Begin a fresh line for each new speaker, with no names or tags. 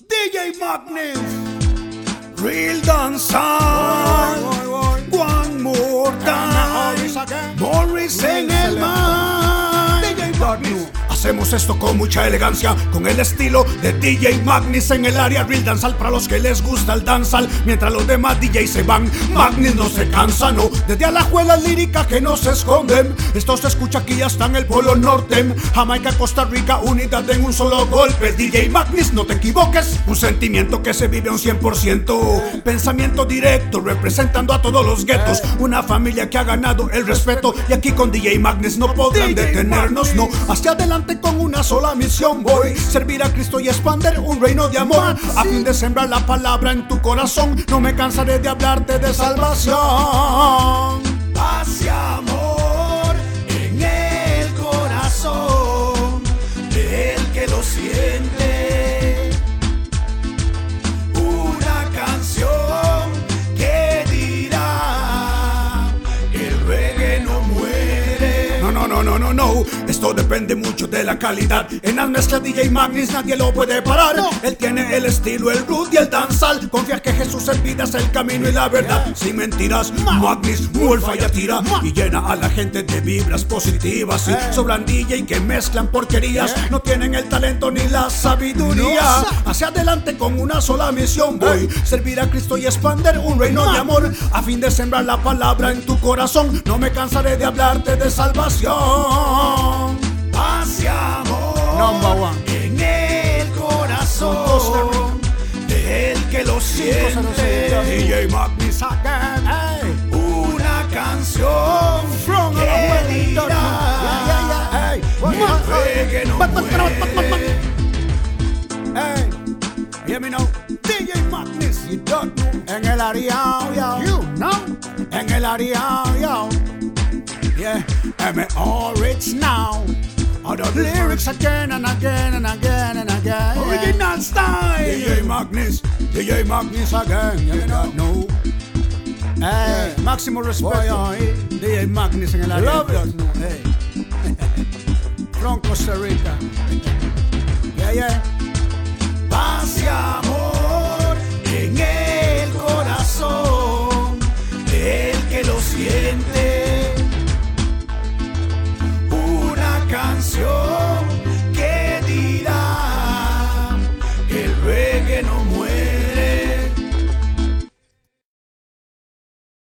DJ Magnus, Real Dancer, One More Time, Morris Hacemos esto con mucha elegancia, con el estilo de DJ Magnus en el área Real Danzal para los que les gusta el danzal. Mientras los demás DJs se van, Magnus no se cansa, no. Desde a la juela lírica que no se esconden. Esto se escucha aquí hasta en el Polo Norte. Jamaica, Costa Rica, unidad en un solo golpe. DJ Magnus, no te equivoques. Un sentimiento que se vive un 100%. Pensamiento directo, representando a todos los guetos. Una familia que ha ganado el respeto. Y aquí con DJ Magnus no podrán detenernos, no. Hacia con una sola misión voy Servir a Cristo y expander un reino de amor. A fin de sembrar la palabra en tu corazón. No me cansaré de hablarte de salvación. Paz y amor en el corazón Del que lo siente No, no, no, no, no, no Esto depende mucho de la calidad. En las mezclas DJ Magnus nadie lo puede parar. Él tiene el estilo, el root y el danzal. Confía que Jesús en vida es el camino y la verdad. Sin mentiras, Magnus muerfa y tira Y llena a la gente de vibras positivas. Y sobran DJ que mezclan porquerías. No tienen el talento ni la sabiduría. Hacia adelante con una sola misión voy Servir a Cristo y expander un reino de amor. A fin de sembrar la palabra en tu corazón. No me cansaré de hablarte de salvación Paz y amor
Number one.
en el corazón del que lo siente. DJ Magnus again. Una canción
From
que
the
dirá
Yeah, yeah, yeah.
Reggae no muere.
Hey, hear me now.
DJ Magnus, you don't know.
En el área, yo.
You know.
En el área, yo. Yeah, M.O. Rich now. Other lyrics again and again and again and again.
Original style.
DJ Magnus, DJ Magnus again, you don't know. Hey, máximo respeto. DJ Magnus en el área.
Love it.